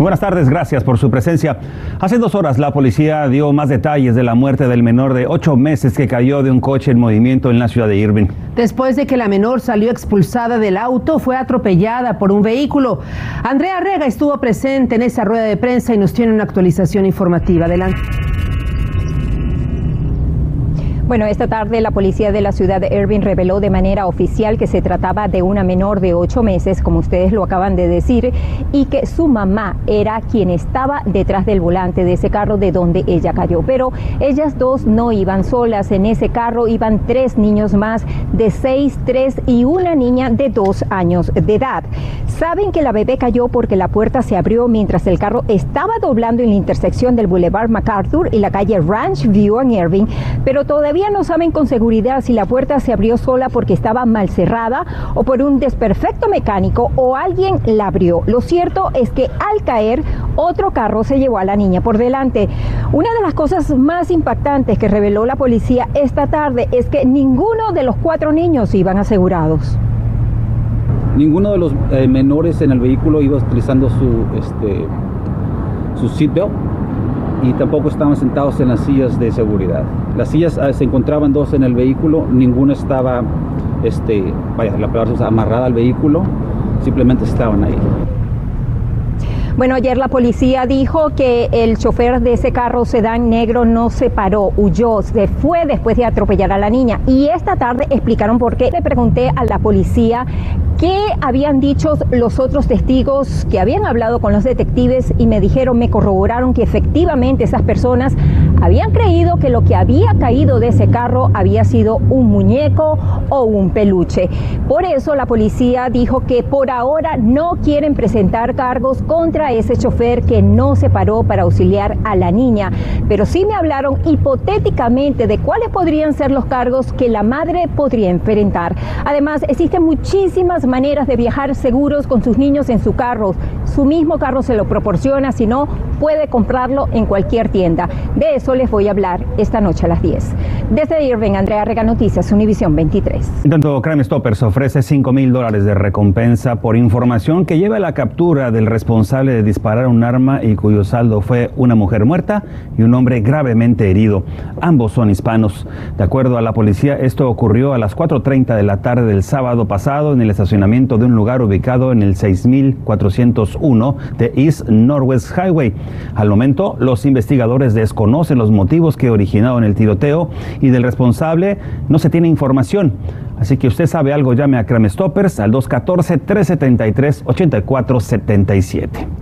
Buenas tardes, gracias por su presencia. Hace dos horas la policía dio más detalles de la muerte del menor de ocho meses que cayó de un coche en movimiento en la ciudad de Irving. Después de que la menor salió expulsada del auto, fue atropellada por un vehículo. Andrea Rega estuvo presente en esa rueda de prensa y nos tiene una actualización informativa. Adelante. Bueno, esta tarde la policía de la ciudad de Irving reveló de manera oficial que se trataba de una menor de ocho meses, como ustedes lo acaban de decir, y que su mamá era quien estaba detrás del volante de ese carro de donde ella cayó. Pero ellas dos no iban solas. En ese carro iban tres niños más de seis, tres y una niña de dos años de edad. Saben que la bebé cayó porque la puerta se abrió mientras el carro estaba doblando en la intersección del Boulevard MacArthur y la calle Ranch View en Irving, pero todavía no saben con seguridad si la puerta se abrió sola porque estaba mal cerrada o por un desperfecto mecánico o alguien la abrió. Lo cierto es que al caer, otro carro se llevó a la niña por delante. Una de las cosas más impactantes que reveló la policía esta tarde es que ninguno de los cuatro niños iban asegurados. Ninguno de los eh, menores en el vehículo iba utilizando su, este, su seatbelt y tampoco estaban sentados en las sillas de seguridad. Las sillas ah, se encontraban dos en el vehículo, ninguna estaba, este, vaya, la palabra amarrada al vehículo, simplemente estaban ahí. Bueno, ayer la policía dijo que el chofer de ese carro sedán negro no se paró, huyó, se fue después de atropellar a la niña. Y esta tarde explicaron por qué. Le pregunté a la policía qué habían dicho los otros testigos que habían hablado con los detectives y me dijeron, me corroboraron que efectivamente esas personas habían creído que lo que había caído de ese carro había sido un muñeco o un peluche. Por eso la policía dijo que por ahora no quieren presentar cargos contra ese chofer que no se paró para auxiliar a la niña, pero sí me hablaron hipotéticamente de cuáles podrían ser los cargos que la madre podría enfrentar. Además, existen muchísimas maneras de viajar seguros con sus niños en su carro. Su mismo carro se lo proporciona, si no, puede comprarlo en cualquier tienda. De eso les voy a hablar esta noche a las 10. Desde Irving, Andrea Rega Noticias, Univisión 23. tanto, Crime Stoppers ofrece 5 mil dólares de recompensa por información que lleva a la captura del responsable de disparar un arma y cuyo saldo fue una mujer muerta y un hombre gravemente herido. Ambos son hispanos. De acuerdo a la policía, esto ocurrió a las 4.30 de la tarde del sábado pasado en el estacionamiento de un lugar ubicado en el 6401 de East Northwest Highway. Al momento, los investigadores desconocen los motivos que originaron el tiroteo y del responsable no se tiene información. Así que usted sabe algo, llame a Crime Stoppers al 214-373-8477.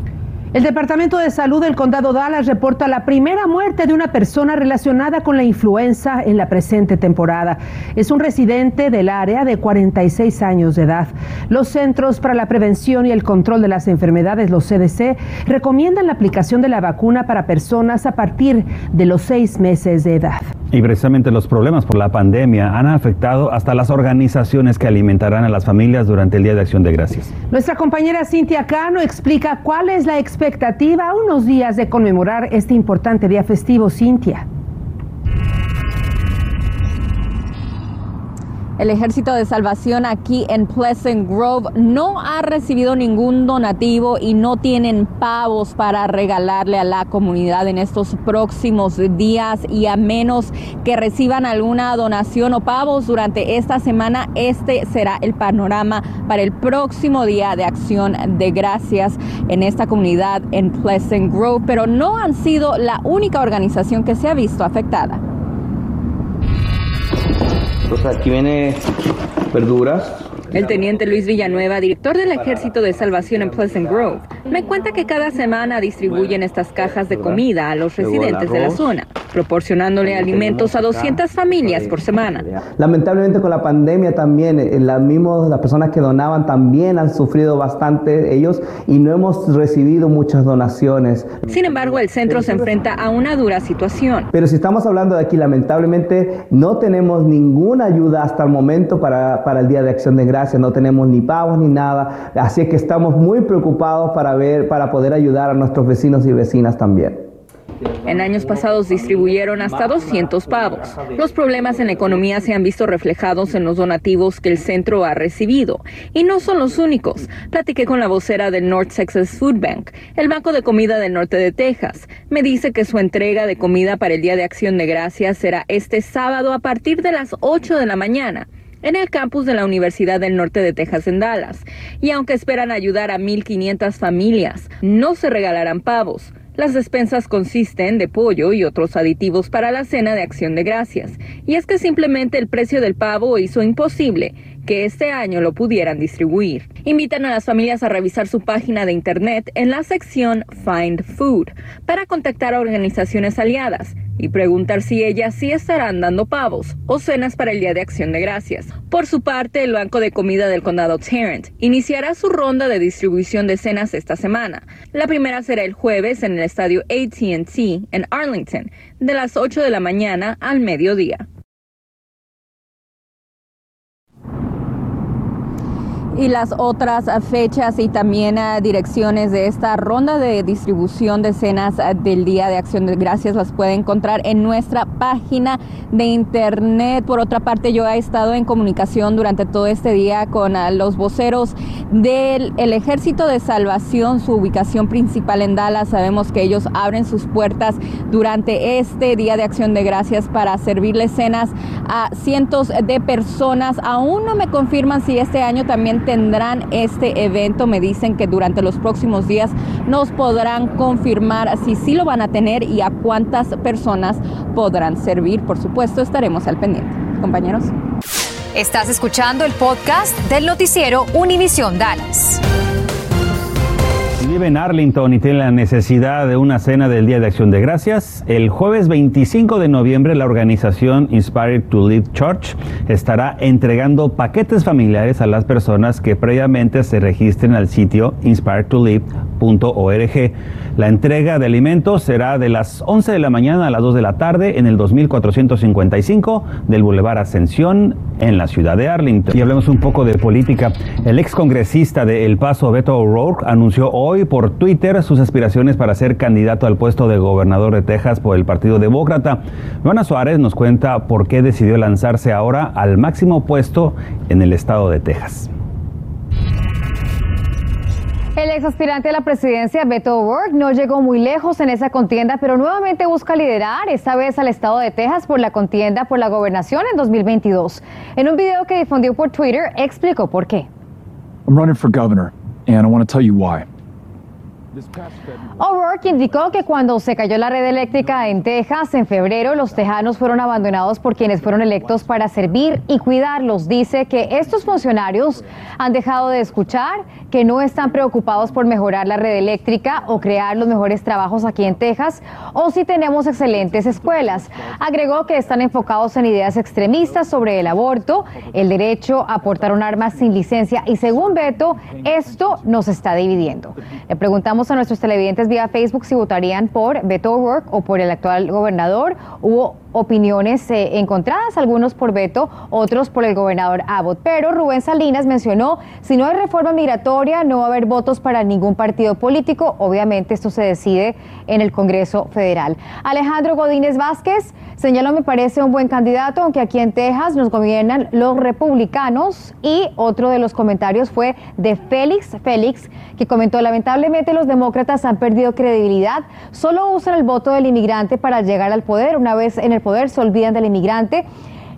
El Departamento de Salud del Condado Dallas reporta la primera muerte de una persona relacionada con la influenza en la presente temporada. Es un residente del área de 46 años de edad. Los Centros para la Prevención y el Control de las Enfermedades, los CDC, recomiendan la aplicación de la vacuna para personas a partir de los seis meses de edad. Y precisamente los problemas por la pandemia han afectado hasta las organizaciones que alimentarán a las familias durante el Día de Acción de Gracias. Nuestra compañera Cintia Cano explica cuál es la expectativa unos días de conmemorar este importante día festivo, Cintia. El Ejército de Salvación aquí en Pleasant Grove no ha recibido ningún donativo y no tienen pavos para regalarle a la comunidad en estos próximos días y a menos que reciban alguna donación o pavos durante esta semana, este será el panorama para el próximo día de acción de gracias en esta comunidad en Pleasant Grove, pero no han sido la única organización que se ha visto afectada. Entonces aquí viene verduras. El teniente Luis Villanueva, director del Ejército de Salvación en Pleasant Grove, me cuenta que cada semana distribuyen estas cajas de comida a los residentes de la zona. Proporcionándole alimentos a 200 familias por semana. Lamentablemente con la pandemia también, eh, las mismas las personas que donaban también han sufrido bastante ellos y no hemos recibido muchas donaciones. Sin embargo, el centro se enfrenta a una dura situación. Pero si estamos hablando de aquí, lamentablemente no tenemos ninguna ayuda hasta el momento para, para el Día de Acción de Gracias, no tenemos ni pagos ni nada, así es que estamos muy preocupados para ver, para poder ayudar a nuestros vecinos y vecinas también. En años pasados distribuyeron hasta 200 pavos. Los problemas en la economía se han visto reflejados en los donativos que el centro ha recibido. Y no son los únicos. Platiqué con la vocera del North Texas Food Bank, el Banco de Comida del Norte de Texas. Me dice que su entrega de comida para el Día de Acción de Gracias será este sábado a partir de las 8 de la mañana en el campus de la Universidad del Norte de Texas en Dallas. Y aunque esperan ayudar a 1.500 familias, no se regalarán pavos. Las despensas consisten de pollo y otros aditivos para la cena de acción de gracias. Y es que simplemente el precio del pavo hizo imposible que este año lo pudieran distribuir. Invitan a las familias a revisar su página de internet en la sección Find Food para contactar a organizaciones aliadas y preguntar si ellas sí estarán dando pavos o cenas para el Día de Acción de Gracias. Por su parte, el Banco de Comida del Condado Tarrant iniciará su ronda de distribución de cenas esta semana. La primera será el jueves en el estadio ATT en Arlington, de las 8 de la mañana al mediodía. Y las otras fechas y también ah, direcciones de esta ronda de distribución de cenas ah, del Día de Acción de Gracias las puede encontrar en nuestra página de internet. Por otra parte, yo he estado en comunicación durante todo este día con ah, los voceros del Ejército de Salvación, su ubicación principal en Dallas. Sabemos que ellos abren sus puertas durante este Día de Acción de Gracias para servirles cenas a cientos de personas. Aún no me confirman si este año también tendrán este evento. Me dicen que durante los próximos días nos podrán confirmar si sí lo van a tener y a cuántas personas podrán servir. Por supuesto, estaremos al pendiente. Compañeros. Estás escuchando el podcast del noticiero Univisión Dallas vive en Arlington y tiene la necesidad de una cena del Día de Acción de Gracias, el jueves 25 de noviembre la organización Inspired to Live Church estará entregando paquetes familiares a las personas que previamente se registren al sitio inspiredtolive.org. La entrega de alimentos será de las 11 de la mañana a las 2 de la tarde en el 2455 del Boulevard Ascensión en la ciudad de Arlington. Y hablemos un poco de política. El ex congresista de El Paso, Beto O'Rourke, anunció hoy por Twitter sus aspiraciones para ser candidato al puesto de gobernador de Texas por el Partido Demócrata. Luana Suárez nos cuenta por qué decidió lanzarse ahora al máximo puesto en el estado de Texas. El ex aspirante a la presidencia, Beto O'Rourke, no llegó muy lejos en esa contienda, pero nuevamente busca liderar, esta vez al estado de Texas, por la contienda por la gobernación en 2022. En un video que difundió por Twitter, explicó por qué. I'm running for governor, and I want to tell you why. O'Rourke indicó que cuando se cayó la red eléctrica en Texas en febrero, los tejanos fueron abandonados por quienes fueron electos para servir y cuidarlos. Dice que estos funcionarios han dejado de escuchar, que no están preocupados por mejorar la red eléctrica o crear los mejores trabajos aquí en Texas o si tenemos excelentes escuelas. Agregó que están enfocados en ideas extremistas sobre el aborto, el derecho a portar un arma sin licencia y según Beto, esto nos está dividiendo. Le preguntamos a nuestros televidentes vía Facebook si votarían por Beto O'Rourke o por el actual gobernador. Hubo opiniones eh, encontradas, algunos por Beto, otros por el gobernador Abbott. Pero Rubén Salinas mencionó, si no hay reforma migratoria, no va a haber votos para ningún partido político. Obviamente esto se decide en el Congreso Federal. Alejandro Godínez Vázquez señaló, me parece un buen candidato, aunque aquí en Texas nos gobiernan los republicanos. Y otro de los comentarios fue de Félix Félix, que comentó, lamentablemente los demócratas han perdido credibilidad, solo usan el voto del inmigrante para llegar al poder. Una vez en el poder se olvidan del inmigrante.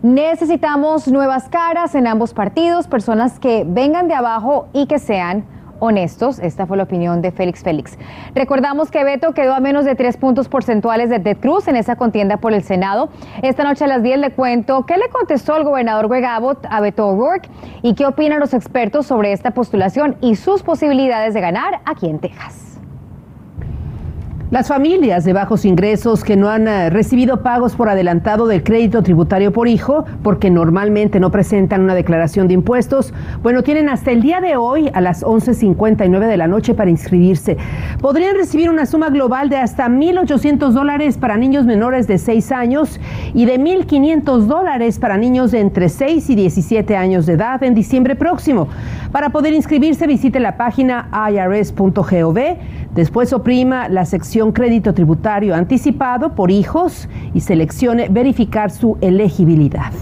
Necesitamos nuevas caras en ambos partidos, personas que vengan de abajo y que sean honestos. Esta fue la opinión de Félix Félix. Recordamos que Beto quedó a menos de tres puntos porcentuales de Ted Cruz en esa contienda por el Senado. Esta noche a las 10 le cuento qué le contestó el gobernador Greg Abbott a Beto O'Rourke y qué opinan los expertos sobre esta postulación y sus posibilidades de ganar aquí en Texas. Las familias de bajos ingresos que no han eh, recibido pagos por adelantado del crédito tributario por hijo, porque normalmente no presentan una declaración de impuestos, bueno, tienen hasta el día de hoy a las 11.59 de la noche para inscribirse. Podrían recibir una suma global de hasta 1.800 dólares para niños menores de 6 años y de 1.500 dólares para niños de entre 6 y 17 años de edad en diciembre próximo. Para poder inscribirse, visite la página irs.gov, después oprima la sección crédito tributario anticipado por hijos y seleccione verificar su elegibilidad.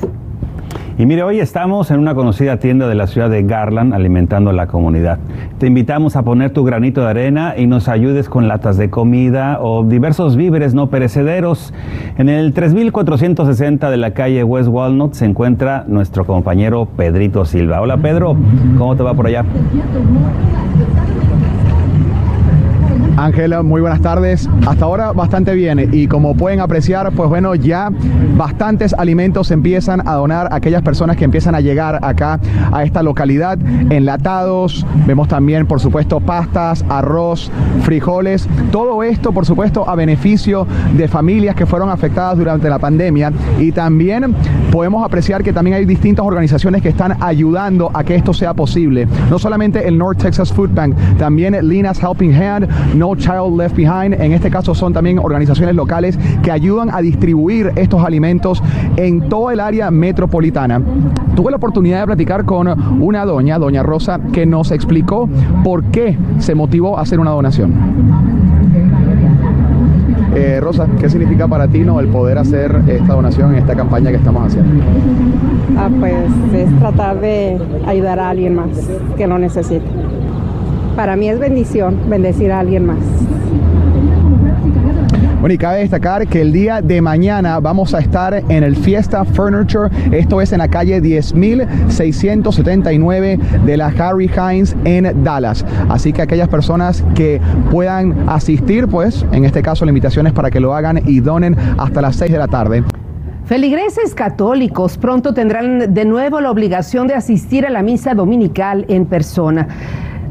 Y mire, hoy estamos en una conocida tienda de la ciudad de Garland alimentando a la comunidad. Te invitamos a poner tu granito de arena y nos ayudes con latas de comida o diversos víveres no perecederos. En el 3460 de la calle West Walnut se encuentra nuestro compañero Pedrito Silva. Hola Pedro, ¿cómo te va por allá? Ángela, muy buenas tardes. Hasta ahora bastante bien y como pueden apreciar, pues bueno, ya bastantes alimentos empiezan a donar a aquellas personas que empiezan a llegar acá a esta localidad. Enlatados, vemos también, por supuesto, pastas, arroz, frijoles. Todo esto, por supuesto, a beneficio de familias que fueron afectadas durante la pandemia. Y también podemos apreciar que también hay distintas organizaciones que están ayudando a que esto sea posible. No solamente el North Texas Food Bank, también Lina's Helping Hand, Child Left Behind. En este caso son también organizaciones locales que ayudan a distribuir estos alimentos en toda el área metropolitana. Tuve la oportunidad de platicar con una doña, doña Rosa, que nos explicó por qué se motivó a hacer una donación. Eh, Rosa, ¿qué significa para ti no, el poder hacer esta donación en esta campaña que estamos haciendo? Ah, pues es tratar de ayudar a alguien más que lo necesite para mí es bendición bendecir a alguien más. Bueno, y cabe destacar que el día de mañana vamos a estar en el Fiesta Furniture. Esto es en la calle 10.679 de la Harry Hines en Dallas. Así que aquellas personas que puedan asistir, pues en este caso la invitación es para que lo hagan y donen hasta las 6 de la tarde. Feligreses católicos pronto tendrán de nuevo la obligación de asistir a la misa dominical en persona.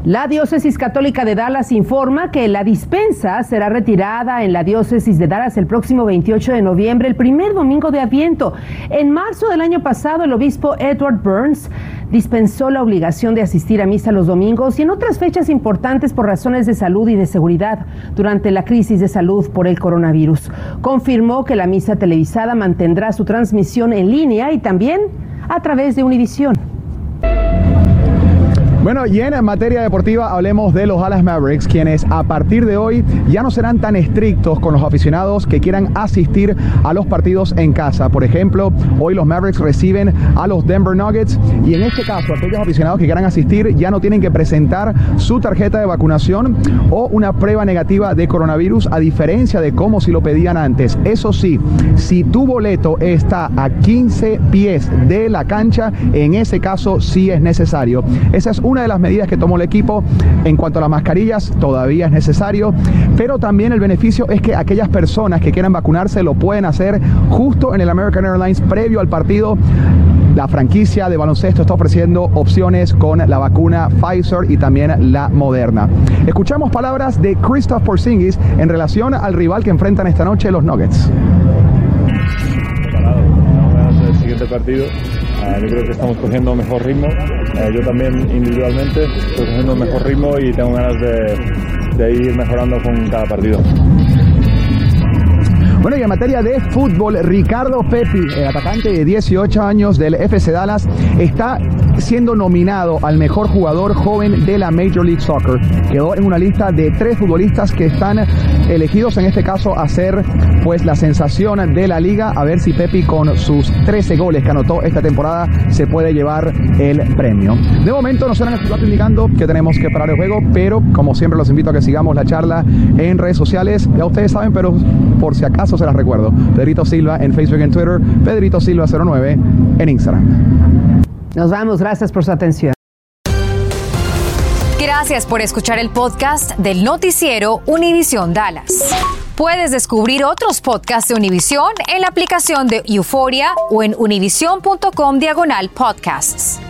La Diócesis Católica de Dallas informa que la dispensa será retirada en la Diócesis de Dallas el próximo 28 de noviembre, el primer domingo de Adviento. En marzo del año pasado, el obispo Edward Burns dispensó la obligación de asistir a misa los domingos y en otras fechas importantes por razones de salud y de seguridad durante la crisis de salud por el coronavirus. Confirmó que la misa televisada mantendrá su transmisión en línea y también a través de Univisión. Bueno, y en materia deportiva hablemos de los Dallas Mavericks, quienes a partir de hoy ya no serán tan estrictos con los aficionados que quieran asistir a los partidos en casa. Por ejemplo, hoy los Mavericks reciben a los Denver Nuggets y en este caso aquellos aficionados que quieran asistir ya no tienen que presentar su tarjeta de vacunación o una prueba negativa de coronavirus a diferencia de cómo si lo pedían antes. Eso sí, si tu boleto está a 15 pies de la cancha, en ese caso sí es necesario. Esa es una de las medidas que tomó el equipo en cuanto a las mascarillas, todavía es necesario, pero también el beneficio es que aquellas personas que quieran vacunarse lo pueden hacer justo en el American Airlines previo al partido. La franquicia de baloncesto está ofreciendo opciones con la vacuna Pfizer y también la Moderna. Escuchamos palabras de Christoph Porzingis en relación al rival que enfrentan esta noche los Nuggets. Yo creo que estamos cogiendo mejor ritmo. Eh, yo también individualmente estoy cogiendo mejor ritmo y tengo ganas de, de ir mejorando con cada partido. Bueno, y en materia de fútbol, Ricardo Pepi, el atacante de 18 años del FC Dallas, está siendo nominado al mejor jugador joven de la Major League Soccer. Quedó en una lista de tres futbolistas que están elegidos en este caso a ser pues la sensación de la liga. A ver si Pepi con sus 13 goles que anotó esta temporada se puede llevar el premio. De momento nos el indicando que tenemos que parar el juego, pero como siempre los invito a que sigamos la charla en redes sociales. Ya ustedes saben, pero por si acaso se las recuerdo. Pedrito Silva en Facebook y en Twitter, Pedrito Silva 09 en Instagram. Nos vamos, gracias por su atención. Gracias por escuchar el podcast del noticiero Univisión Dallas. Puedes descubrir otros podcasts de Univisión en la aplicación de Euforia o en univision.com diagonal podcasts.